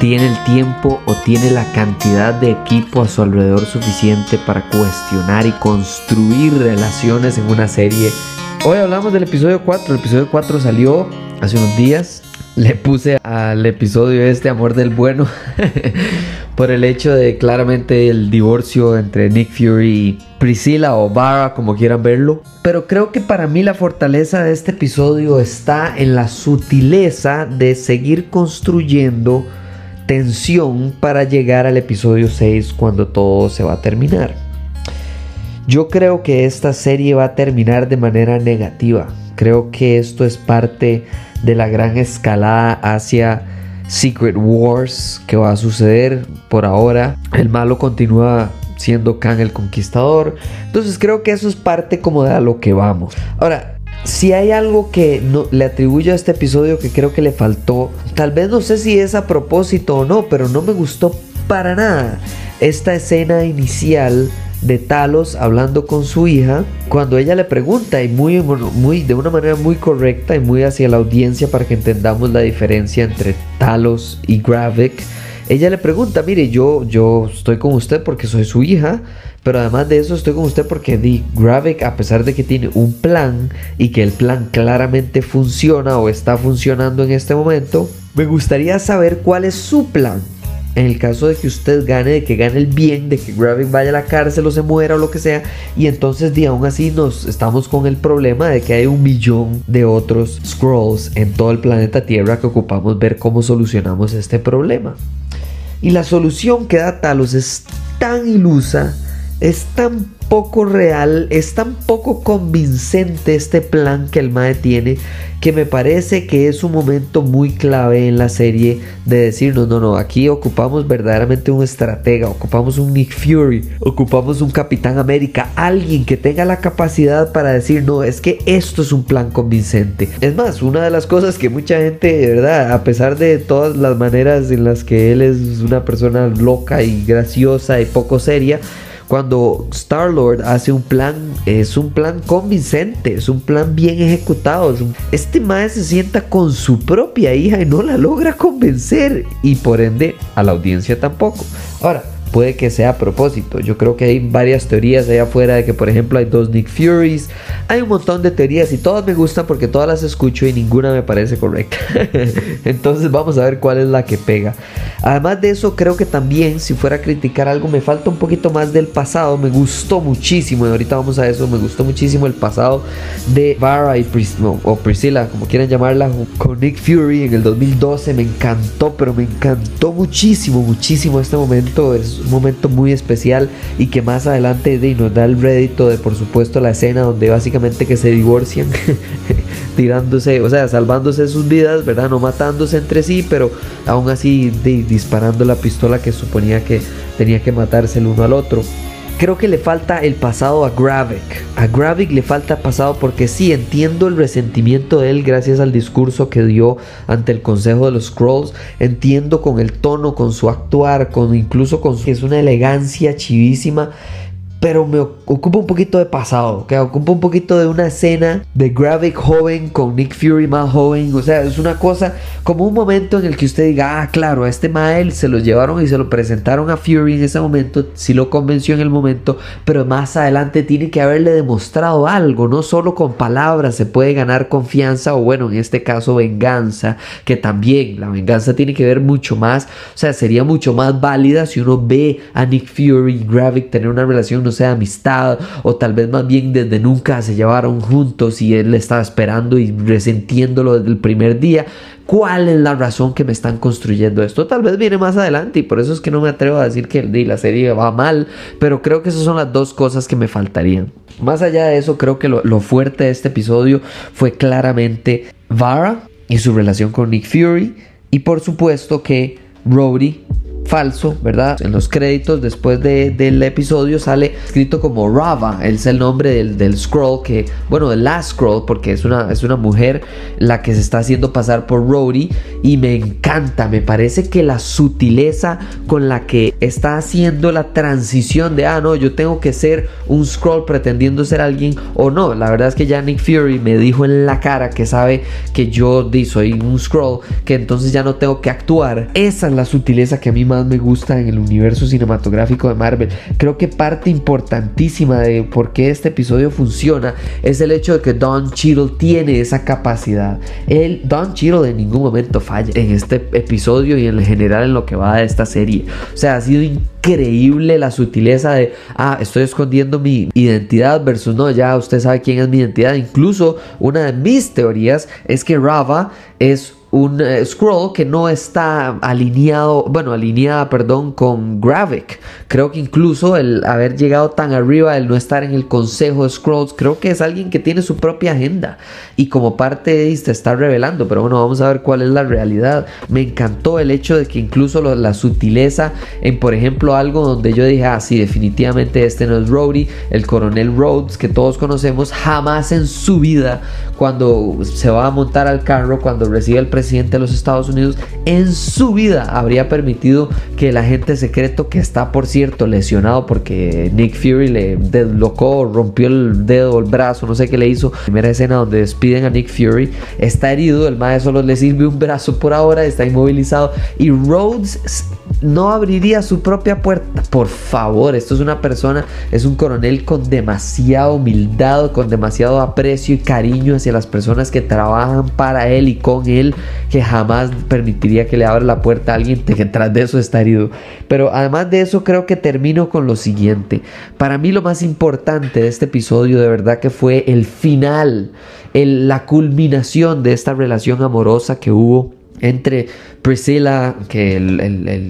tiene el tiempo o tiene la cantidad de equipo a su alrededor suficiente para cuestionar y construir relaciones en una serie. Hoy hablamos del episodio 4. El episodio 4 salió hace unos días. Le puse al episodio este Amor del Bueno por el hecho de claramente el divorcio entre Nick Fury y Priscilla o Barra, como quieran verlo. Pero creo que para mí la fortaleza de este episodio está en la sutileza de seguir construyendo tensión para llegar al episodio 6 cuando todo se va a terminar. Yo creo que esta serie va a terminar de manera negativa. Creo que esto es parte de la gran escalada hacia Secret Wars que va a suceder por ahora. El malo continúa siendo Khan el Conquistador. Entonces creo que eso es parte como de a lo que vamos. Ahora, si hay algo que no, le atribuyo a este episodio que creo que le faltó, tal vez no sé si es a propósito o no, pero no me gustó para nada esta escena inicial de Talos hablando con su hija cuando ella le pregunta y muy, muy de una manera muy correcta y muy hacia la audiencia para que entendamos la diferencia entre Talos y Gravik ella le pregunta, mire, yo, yo estoy con usted porque soy su hija, pero además de eso estoy con usted porque Di Gravik, a pesar de que tiene un plan y que el plan claramente funciona o está funcionando en este momento, me gustaría saber cuál es su plan. En el caso de que usted gane, de que gane el bien, de que Gravik vaya a la cárcel o se muera o lo que sea, y entonces di aún así nos estamos con el problema de que hay un millón de otros scrolls en todo el planeta Tierra que ocupamos ver cómo solucionamos este problema. Y la solución que da Talos es tan ilusa, es tan poco real, es tan poco convincente este plan que el Mae tiene que me parece que es un momento muy clave en la serie de decir no, no, no, aquí ocupamos verdaderamente un estratega, ocupamos un Nick Fury, ocupamos un Capitán América, alguien que tenga la capacidad para decir no, es que esto es un plan convincente. Es más, una de las cosas que mucha gente, de verdad, a pesar de todas las maneras en las que él es una persona loca y graciosa y poco seria, cuando Star Lord hace un plan, es un plan convincente, es un plan bien ejecutado. Este mae se sienta con su propia hija y no la logra convencer, y por ende a la audiencia tampoco. Ahora, puede que sea a propósito. Yo creo que hay varias teorías allá afuera de que, por ejemplo, hay dos Nick Furies. Hay un montón de teorías y todas me gustan porque todas las escucho y ninguna me parece correcta. Entonces vamos a ver cuál es la que pega. Además de eso, creo que también, si fuera a criticar algo, me falta un poquito más del pasado. Me gustó muchísimo, y ahorita vamos a eso, me gustó muchísimo el pasado de Vara y o Priscilla, como quieran llamarla, con Nick Fury en el 2012. Me encantó, pero me encantó muchísimo, muchísimo este momento. Es un momento muy especial y que más adelante de, nos da el rédito de por supuesto la escena donde básicamente que se divorcian tirándose, o sea, salvándose sus vidas, ¿verdad? No matándose entre sí, pero aún así disparando la pistola que suponía que tenía que matarse el uno al otro. Creo que le falta el pasado a Gravik. A Gravik le falta pasado porque sí, entiendo el resentimiento de él gracias al discurso que dio ante el Consejo de los Scrolls. Entiendo con el tono, con su actuar, con incluso con su... Es una elegancia chivísima pero me ocupa un poquito de pasado, que ocupa un poquito de una escena de Gravik joven con Nick Fury más joven, o sea, es una cosa como un momento en el que usted diga, ah, claro, a este Mael se lo llevaron y se lo presentaron a Fury en ese momento, si lo convenció en el momento, pero más adelante tiene que haberle demostrado algo, no solo con palabras se puede ganar confianza o bueno, en este caso venganza, que también la venganza tiene que ver mucho más, o sea, sería mucho más válida si uno ve a Nick Fury y Gravik tener una relación, no sea amistad o tal vez más bien desde nunca se llevaron juntos y él estaba esperando y resentiéndolo desde el primer día. ¿Cuál es la razón que me están construyendo esto? Tal vez viene más adelante y por eso es que no me atrevo a decir que la serie va mal, pero creo que esas son las dos cosas que me faltarían. Más allá de eso, creo que lo, lo fuerte de este episodio fue claramente Vara y su relación con Nick Fury y por supuesto que Rhodey falso, ¿verdad? En los créditos después del episodio sale escrito como Rava, es el nombre del, del scroll que, bueno, de la scroll, porque es una, es una mujer la que se está haciendo pasar por Rhodey y me encanta, me parece que la sutileza con la que está haciendo la transición de, ah, no, yo tengo que ser un scroll pretendiendo ser alguien o no, la verdad es que ya Nick Fury me dijo en la cara que sabe que yo soy un scroll, que entonces ya no tengo que actuar. Esa es la sutileza que a mí más me gusta en el universo cinematográfico de Marvel. Creo que parte importantísima de por qué este episodio funciona es el hecho de que Don Cheadle tiene esa capacidad. El Don Cheadle en ningún momento falla en este episodio y en general en lo que va de esta serie. O sea, ha sido increíble la sutileza de, ah, estoy escondiendo mi identidad versus no, ya usted sabe quién es mi identidad. Incluso una de mis teorías es que Rava es un eh, scroll que no está alineado, bueno, alineada, perdón, con Gravik. Creo que incluso el haber llegado tan arriba, el no estar en el consejo de scrolls, creo que es alguien que tiene su propia agenda y como parte de esto está revelando, pero bueno, vamos a ver cuál es la realidad. Me encantó el hecho de que incluso la sutileza en, por ejemplo, algo donde yo dije, ah, sí, definitivamente este no es Rhodey, el coronel Rhodes que todos conocemos, jamás en su vida, cuando se va a montar al carro, cuando recibe presidente, presidente de los Estados Unidos en su vida habría permitido que el agente secreto, que está por cierto lesionado porque Nick Fury le deslocó, rompió el dedo, el brazo, no sé qué le hizo. Primera escena donde despiden a Nick Fury, está herido, el maestro solo le sirve un brazo por ahora, está inmovilizado y Rhodes no abriría su propia puerta. Por favor, esto es una persona, es un coronel con demasiada humildad, con demasiado aprecio y cariño hacia las personas que trabajan para él y con él, que jamás permitiría que le abra la puerta a alguien que tras de eso está herido. Pero además de eso, creo que termino con lo siguiente. Para mí lo más importante de este episodio de verdad que fue el final, la culminación de esta relación amorosa que hubo entre Priscilla, que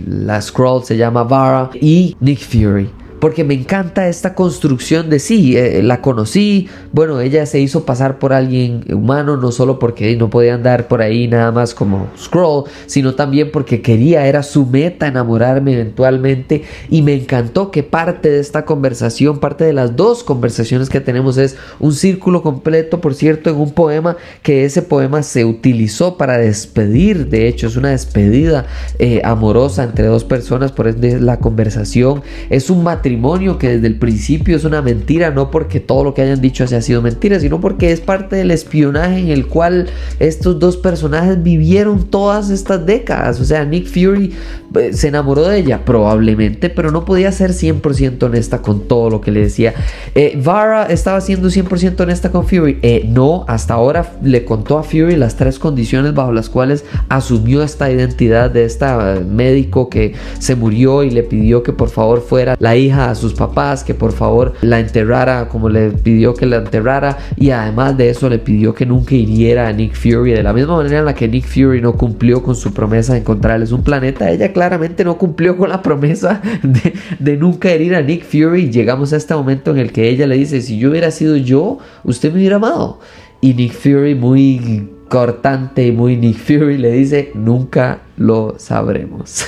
la scroll se llama Vara, y Nick Fury porque me encanta esta construcción de sí, eh, la conocí, bueno, ella se hizo pasar por alguien humano, no solo porque no podía andar por ahí nada más como scroll, sino también porque quería, era su meta enamorarme eventualmente y me encantó que parte de esta conversación, parte de las dos conversaciones que tenemos es un círculo completo, por cierto, en un poema que ese poema se utilizó para despedir, de hecho es una despedida eh, amorosa entre dos personas, por ende la conversación es un matrimonio que desde el principio es una mentira, no porque todo lo que hayan dicho haya sido mentira, sino porque es parte del espionaje en el cual estos dos personajes vivieron todas estas décadas. O sea, Nick Fury eh, se enamoró de ella, probablemente, pero no podía ser 100% honesta con todo lo que le decía. Eh, Vara estaba siendo 100% honesta con Fury. Eh, no, hasta ahora le contó a Fury las tres condiciones bajo las cuales asumió esta identidad de esta médico que se murió y le pidió que por favor fuera la hija a sus papás que por favor la enterrara como le pidió que la enterrara y además de eso le pidió que nunca hiriera a Nick Fury de la misma manera en la que Nick Fury no cumplió con su promesa de encontrarles un planeta ella claramente no cumplió con la promesa de, de nunca herir a Nick Fury llegamos a este momento en el que ella le dice si yo hubiera sido yo usted me hubiera amado y Nick Fury muy cortante y muy Nick Fury le dice nunca lo sabremos.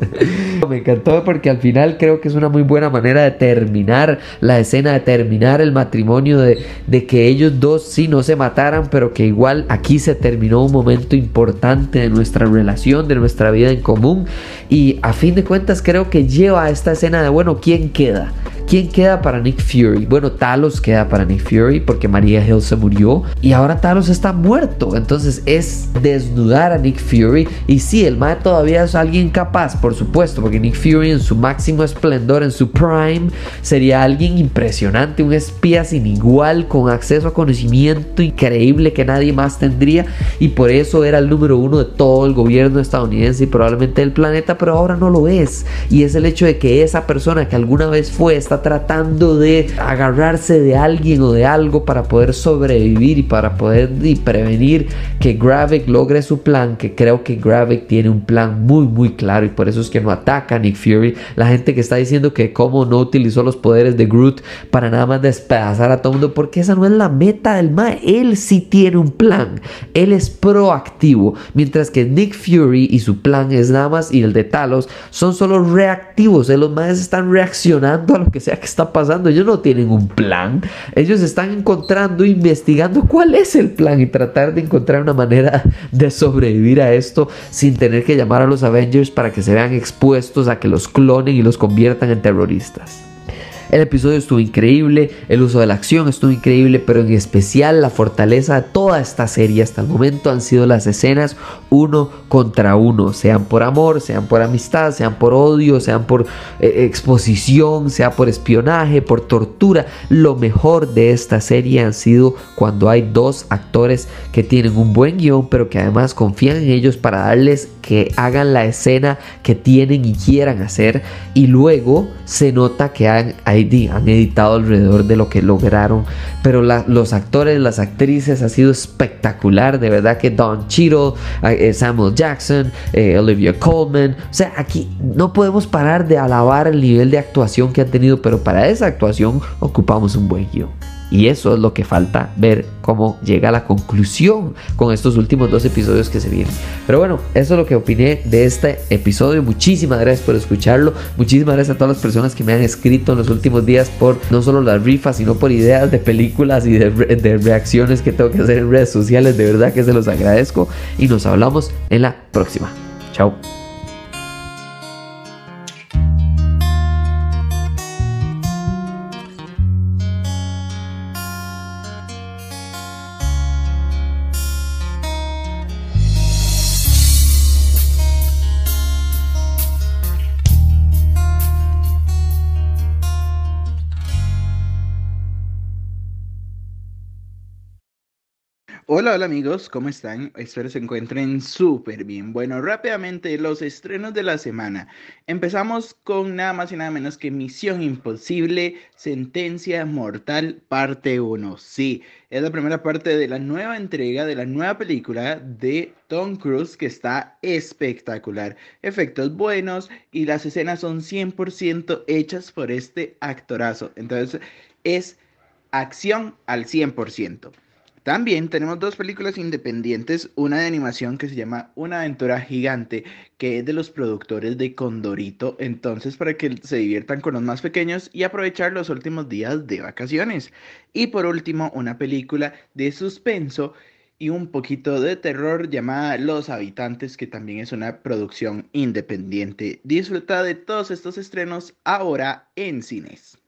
Me encantó porque al final creo que es una muy buena manera de terminar la escena, de terminar el matrimonio, de, de, que ellos dos sí no se mataran, pero que igual aquí se terminó un momento importante de nuestra relación, de nuestra vida en común. Y a fin de cuentas creo que lleva a esta escena de, bueno, ¿quién queda? ¿Quién queda para Nick Fury? Bueno, Talos queda para Nick Fury porque María Hill se murió y ahora Talos está muerto. Entonces es desnudar a Nick Fury y sí, el Mae todavía es alguien capaz, por supuesto, porque Nick Fury en su máximo esplendor, en su prime, sería alguien impresionante, un espía sin igual, con acceso a conocimiento increíble que nadie más tendría, y por eso era el número uno de todo el gobierno estadounidense y probablemente del planeta, pero ahora no lo es. Y es el hecho de que esa persona que alguna vez fue esta tratando de agarrarse de alguien o de algo para poder sobrevivir y para poder y prevenir que Gravik logre su plan, que creo que Gravik tiene un plan muy muy claro y por eso es que no ataca a Nick Fury. La gente que está diciendo que cómo no utilizó los poderes de Groot para nada más despedazar a todo el mundo, porque esa no es la meta del Mae. Él sí tiene un plan, él es proactivo, mientras que Nick Fury y su plan es nada más y el de Talos son solo reactivos. Los Maes están reaccionando a lo que sea que está pasando. Ellos no tienen un plan, ellos están encontrando, investigando cuál es el plan y tratar de encontrar una manera de sobrevivir a esto sin tener que llamar a los Avengers para que se vean expuestos a que los clonen y los conviertan en terroristas. El episodio estuvo increíble, el uso de la acción estuvo increíble, pero en especial la fortaleza de toda esta serie hasta el momento han sido las escenas uno contra uno, sean por amor, sean por amistad, sean por odio, sean por eh, exposición, sea por espionaje, por tortura. Lo mejor de esta serie han sido cuando hay dos actores que tienen un buen guion, pero que además confían en ellos para darles que hagan la escena que tienen y quieran hacer y luego se nota que han, han editado alrededor de lo que lograron pero los actores las actrices ha sido espectacular de verdad que Don Cheadle eh, Samuel Jackson eh, Olivia Colman o sea aquí no podemos parar de alabar el nivel de actuación que han tenido pero para esa actuación ocupamos un buen guion y eso es lo que falta ver cómo llega a la conclusión con estos últimos dos episodios que se vienen. Pero bueno, eso es lo que opiné de este episodio. Muchísimas gracias por escucharlo. Muchísimas gracias a todas las personas que me han escrito en los últimos días por no solo las rifas, sino por ideas de películas y de, reacciones que tengo que hacer en redes sociales. De verdad que se los agradezco. Y nos hablamos en la próxima. Chao. Hola, hola amigos, ¿cómo están? Espero se encuentren súper bien. Bueno, rápidamente los estrenos de la semana. Empezamos con nada más y nada menos que Misión Imposible, Sentencia Mortal, parte 1. Sí, es la primera parte de la nueva entrega de la nueva película de Tom Cruise que está espectacular. Efectos buenos y las escenas son 100% hechas por este actorazo. Entonces es acción al 100%. También tenemos dos películas independientes, una de animación que se llama Una aventura gigante, que es de los productores de Condorito, entonces para que se diviertan con los más pequeños y aprovechar los últimos días de vacaciones. Y por último, una película de suspenso y un poquito de terror llamada Los Habitantes, que también es una producción independiente. Disfruta de todos estos estrenos ahora en cines.